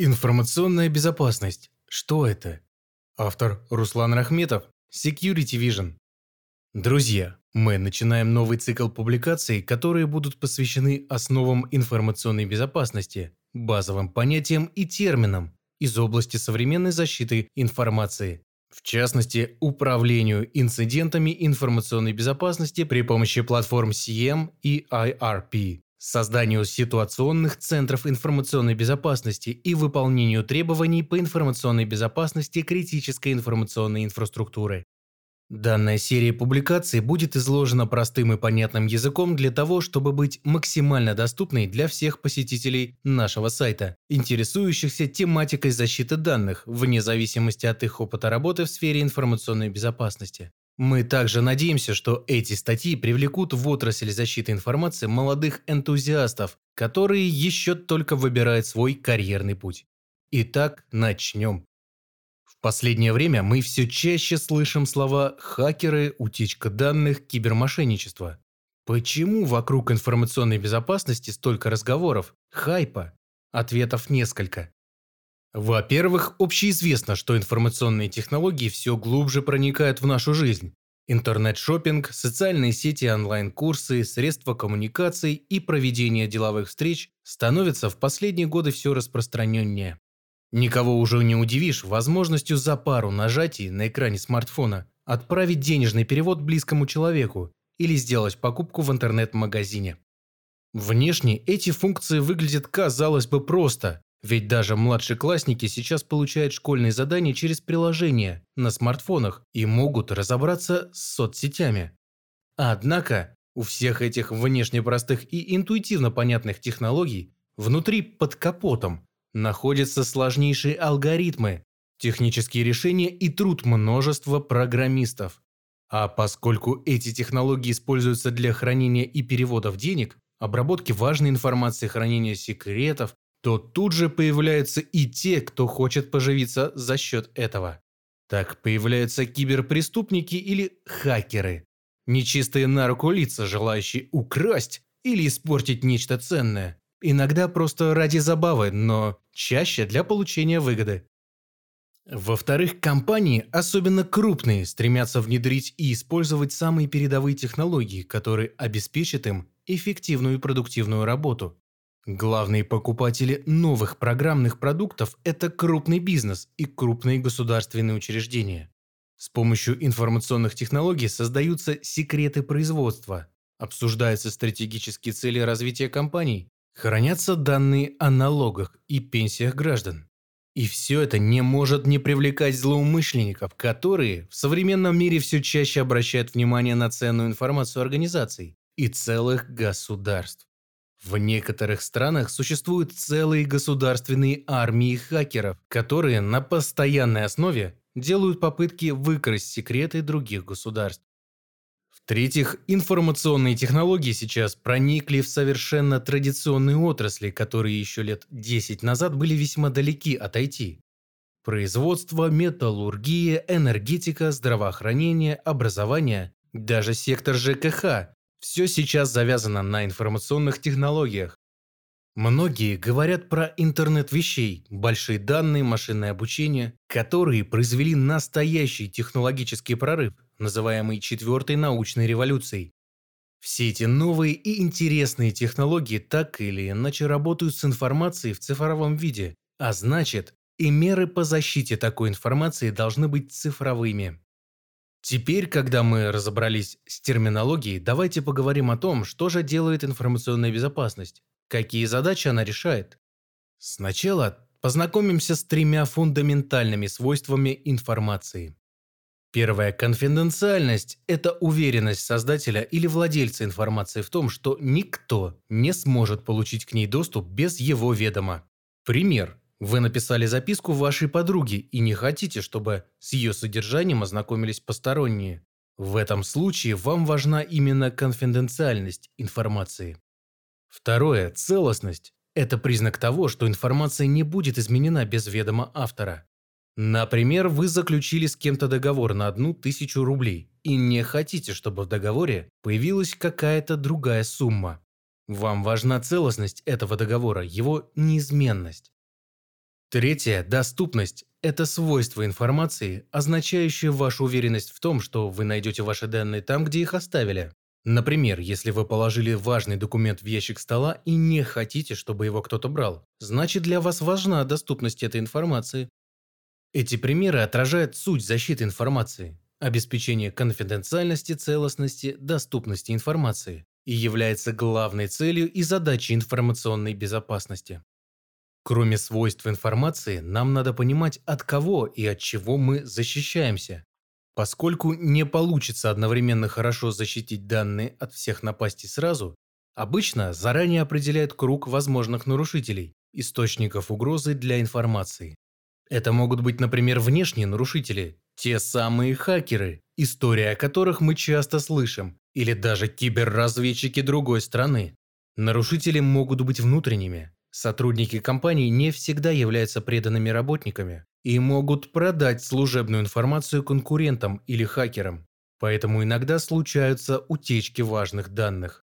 Информационная безопасность. Что это? Автор Руслан Рахметов. Security Vision. Друзья, мы начинаем новый цикл публикаций, которые будут посвящены основам информационной безопасности, базовым понятиям и терминам из области современной защиты информации. В частности, управлению инцидентами информационной безопасности при помощи платформ CM и IRP созданию ситуационных центров информационной безопасности и выполнению требований по информационной безопасности критической информационной инфраструктуры. Данная серия публикаций будет изложена простым и понятным языком для того, чтобы быть максимально доступной для всех посетителей нашего сайта, интересующихся тематикой защиты данных, вне зависимости от их опыта работы в сфере информационной безопасности. Мы также надеемся, что эти статьи привлекут в отрасль защиты информации молодых энтузиастов, которые еще только выбирают свой карьерный путь. Итак, начнем. В последнее время мы все чаще слышим слова «хакеры», «утечка данных», «кибермошенничество». Почему вокруг информационной безопасности столько разговоров, хайпа? Ответов несколько. Во-первых, общеизвестно, что информационные технологии все глубже проникают в нашу жизнь. Интернет-шоппинг, социальные сети, онлайн-курсы, средства коммуникаций и проведение деловых встреч становятся в последние годы все распространеннее. Никого уже не удивишь возможностью за пару нажатий на экране смартфона отправить денежный перевод близкому человеку или сделать покупку в интернет-магазине. Внешне эти функции выглядят, казалось бы, просто, ведь даже младшеклассники сейчас получают школьные задания через приложения на смартфонах и могут разобраться с соцсетями. Однако у всех этих внешне простых и интуитивно понятных технологий внутри под капотом находятся сложнейшие алгоритмы, технические решения и труд множества программистов. А поскольку эти технологии используются для хранения и переводов денег, обработки важной информации, хранения секретов, то тут же появляются и те, кто хочет поживиться за счет этого. Так появляются киберпреступники или хакеры. Нечистые на руку лица, желающие украсть или испортить нечто ценное. Иногда просто ради забавы, но чаще для получения выгоды. Во-вторых, компании, особенно крупные, стремятся внедрить и использовать самые передовые технологии, которые обеспечат им эффективную и продуктивную работу. Главные покупатели новых программных продуктов – это крупный бизнес и крупные государственные учреждения. С помощью информационных технологий создаются секреты производства, обсуждаются стратегические цели развития компаний, хранятся данные о налогах и пенсиях граждан. И все это не может не привлекать злоумышленников, которые в современном мире все чаще обращают внимание на ценную информацию организаций и целых государств. В некоторых странах существуют целые государственные армии хакеров, которые на постоянной основе делают попытки выкрасть секреты других государств. В-третьих, информационные технологии сейчас проникли в совершенно традиционные отрасли, которые еще лет 10 назад были весьма далеки от IT. Производство, металлургия, энергетика, здравоохранение, образование, даже сектор ЖКХ все сейчас завязано на информационных технологиях. Многие говорят про интернет вещей, большие данные, машинное обучение, которые произвели настоящий технологический прорыв, называемый четвертой научной революцией. Все эти новые и интересные технологии так или иначе работают с информацией в цифровом виде, а значит, и меры по защите такой информации должны быть цифровыми. Теперь, когда мы разобрались с терминологией, давайте поговорим о том, что же делает информационная безопасность, какие задачи она решает. Сначала познакомимся с тремя фундаментальными свойствами информации. Первая конфиденциальность – это уверенность создателя или владельца информации в том, что никто не сможет получить к ней доступ без его ведома. Пример. Вы написали записку вашей подруге и не хотите, чтобы с ее содержанием ознакомились посторонние. В этом случае вам важна именно конфиденциальность информации. Второе – целостность. Это признак того, что информация не будет изменена без ведома автора. Например, вы заключили с кем-то договор на одну тысячу рублей и не хотите, чтобы в договоре появилась какая-то другая сумма. Вам важна целостность этого договора, его неизменность. Третье – доступность. Это свойство информации, означающее вашу уверенность в том, что вы найдете ваши данные там, где их оставили. Например, если вы положили важный документ в ящик стола и не хотите, чтобы его кто-то брал, значит для вас важна доступность этой информации. Эти примеры отражают суть защиты информации, обеспечение конфиденциальности, целостности, доступности информации и является главной целью и задачей информационной безопасности. Кроме свойств информации, нам надо понимать, от кого и от чего мы защищаемся. Поскольку не получится одновременно хорошо защитить данные от всех напастей сразу, обычно заранее определяют круг возможных нарушителей, источников угрозы для информации. Это могут быть, например, внешние нарушители, те самые хакеры, история о которых мы часто слышим, или даже киберразведчики другой страны. Нарушители могут быть внутренними, Сотрудники компании не всегда являются преданными работниками и могут продать служебную информацию конкурентам или хакерам, поэтому иногда случаются утечки важных данных.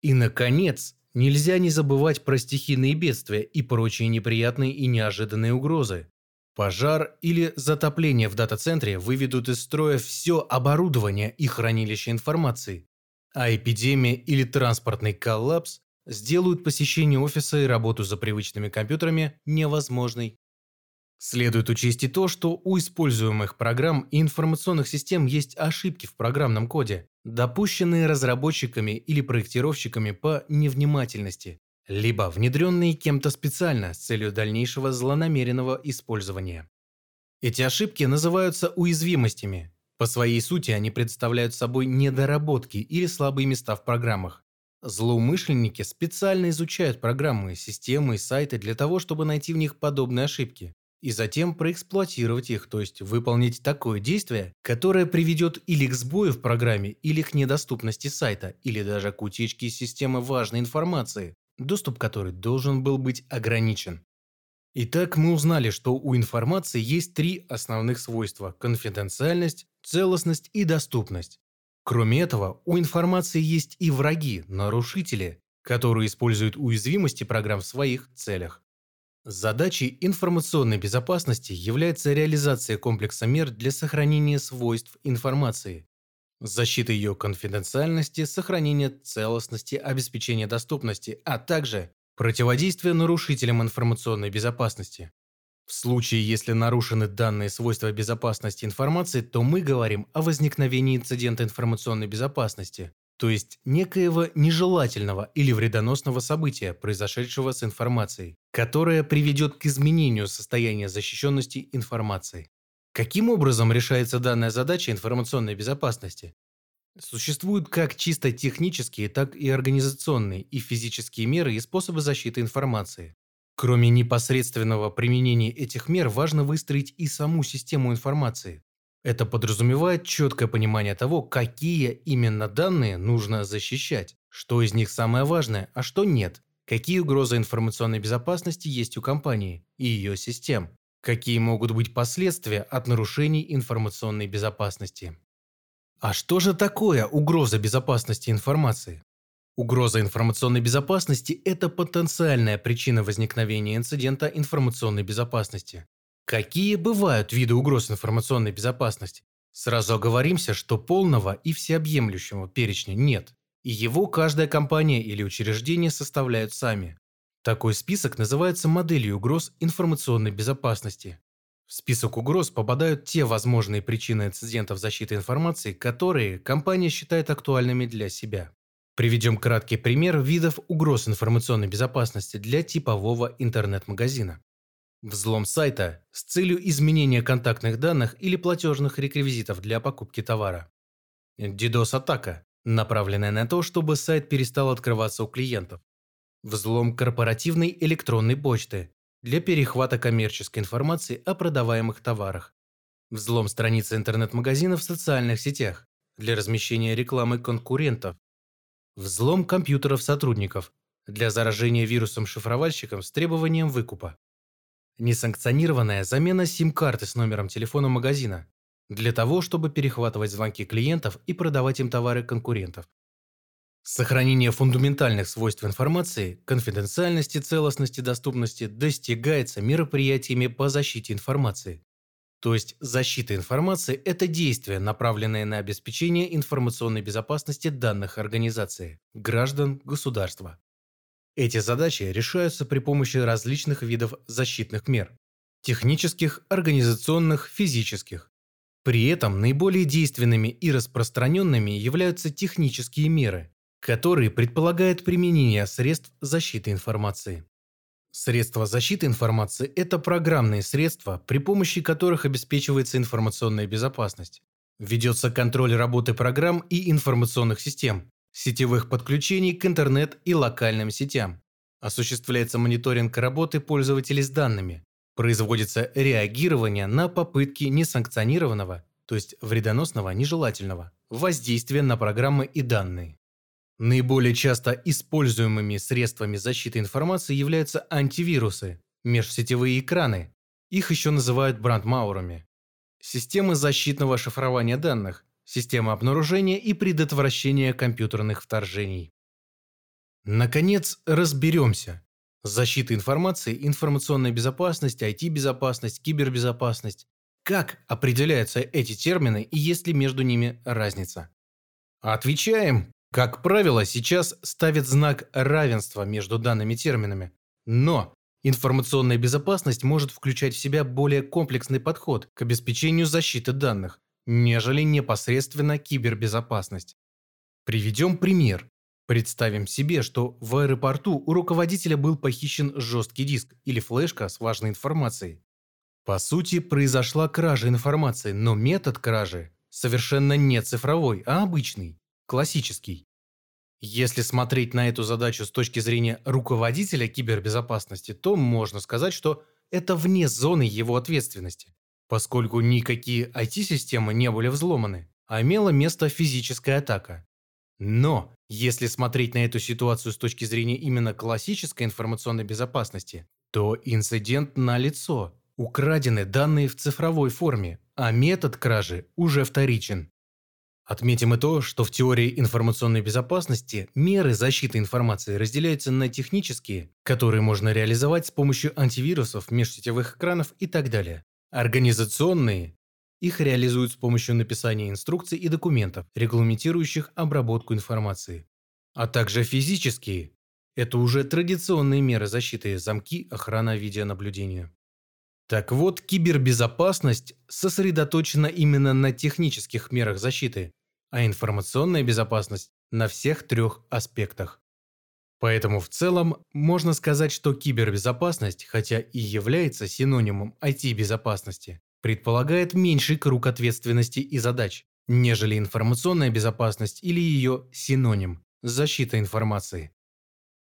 И, наконец, нельзя не забывать про стихийные бедствия и прочие неприятные и неожиданные угрозы. Пожар или затопление в дата-центре выведут из строя все оборудование и хранилище информации, а эпидемия или транспортный коллапс сделают посещение офиса и работу за привычными компьютерами невозможной. Следует учесть и то, что у используемых программ и информационных систем есть ошибки в программном коде, допущенные разработчиками или проектировщиками по невнимательности, либо внедренные кем-то специально с целью дальнейшего злонамеренного использования. Эти ошибки называются уязвимостями. По своей сути они представляют собой недоработки или слабые места в программах, Злоумышленники специально изучают программы, системы и сайты для того, чтобы найти в них подобные ошибки и затем проэксплуатировать их, то есть выполнить такое действие, которое приведет или к сбою в программе, или к недоступности сайта, или даже к утечке из системы важной информации, доступ которой должен был быть ограничен. Итак, мы узнали, что у информации есть три основных свойства – конфиденциальность, целостность и доступность. Кроме этого, у информации есть и враги, нарушители, которые используют уязвимости программ в своих целях. Задачей информационной безопасности является реализация комплекса мер для сохранения свойств информации, защита ее конфиденциальности, сохранения целостности, обеспечения доступности, а также противодействие нарушителям информационной безопасности. В случае, если нарушены данные свойства безопасности информации, то мы говорим о возникновении инцидента информационной безопасности, то есть некоего нежелательного или вредоносного события, произошедшего с информацией, которое приведет к изменению состояния защищенности информации. Каким образом решается данная задача информационной безопасности? Существуют как чисто технические, так и организационные и физические меры и способы защиты информации. Кроме непосредственного применения этих мер, важно выстроить и саму систему информации. Это подразумевает четкое понимание того, какие именно данные нужно защищать, что из них самое важное, а что нет, какие угрозы информационной безопасности есть у компании и ее систем, какие могут быть последствия от нарушений информационной безопасности. А что же такое угроза безопасности информации? Угроза информационной безопасности – это потенциальная причина возникновения инцидента информационной безопасности. Какие бывают виды угроз информационной безопасности? Сразу оговоримся, что полного и всеобъемлющего перечня нет, и его каждая компания или учреждение составляют сами. Такой список называется моделью угроз информационной безопасности. В список угроз попадают те возможные причины инцидентов защиты информации, которые компания считает актуальными для себя. Приведем краткий пример видов угроз информационной безопасности для типового интернет-магазина. Взлом сайта с целью изменения контактных данных или платежных реквизитов для покупки товара. DDoS-атака, направленная на то, чтобы сайт перестал открываться у клиентов. Взлом корпоративной электронной почты для перехвата коммерческой информации о продаваемых товарах. Взлом страницы интернет-магазина в социальных сетях для размещения рекламы конкурентов Взлом компьютеров сотрудников для заражения вирусом шифровальщиком с требованием выкупа. Несанкционированная замена сим-карты с номером телефона магазина для того, чтобы перехватывать звонки клиентов и продавать им товары конкурентов. Сохранение фундаментальных свойств информации, конфиденциальности, целостности, доступности достигается мероприятиями по защите информации. То есть защита информации – это действие, направленное на обеспечение информационной безопасности данных организации, граждан, государства. Эти задачи решаются при помощи различных видов защитных мер – технических, организационных, физических. При этом наиболее действенными и распространенными являются технические меры, которые предполагают применение средств защиты информации. Средства защиты информации – это программные средства, при помощи которых обеспечивается информационная безопасность. Ведется контроль работы программ и информационных систем, сетевых подключений к интернет и локальным сетям. Осуществляется мониторинг работы пользователей с данными. Производится реагирование на попытки несанкционированного, то есть вредоносного, нежелательного, воздействия на программы и данные. Наиболее часто используемыми средствами защиты информации являются антивирусы, межсетевые экраны. Их еще называют брандмаурами. Системы защитного шифрования данных, система обнаружения и предотвращения компьютерных вторжений. Наконец, разберемся. Защита информации, информационная безопасность, IT-безопасность, кибербезопасность. Как определяются эти термины и есть ли между ними разница? Отвечаем. Как правило, сейчас ставят знак равенства между данными терминами. Но информационная безопасность может включать в себя более комплексный подход к обеспечению защиты данных, нежели непосредственно кибербезопасность. Приведем пример. Представим себе, что в аэропорту у руководителя был похищен жесткий диск или флешка с важной информацией. По сути, произошла кража информации, но метод кражи совершенно не цифровой, а обычный, классический. Если смотреть на эту задачу с точки зрения руководителя кибербезопасности, то можно сказать, что это вне зоны его ответственности поскольку никакие IT-системы не были взломаны, а имела место физическая атака. Но, если смотреть на эту ситуацию с точки зрения именно классической информационной безопасности, то инцидент налицо. Украдены данные в цифровой форме, а метод кражи уже вторичен. Отметим и то, что в теории информационной безопасности меры защиты информации разделяются на технические, которые можно реализовать с помощью антивирусов, межсетевых экранов и так далее, Организационные их реализуют с помощью написания инструкций и документов, регламентирующих обработку информации. А также физические – это уже традиционные меры защиты, замки, охрана видеонаблюдения. Так вот, кибербезопасность сосредоточена именно на технических мерах защиты, а информационная безопасность – на всех трех аспектах. Поэтому в целом можно сказать, что кибербезопасность, хотя и является синонимом IT-безопасности, предполагает меньший круг ответственности и задач, нежели информационная безопасность или ее синоним – защита информации.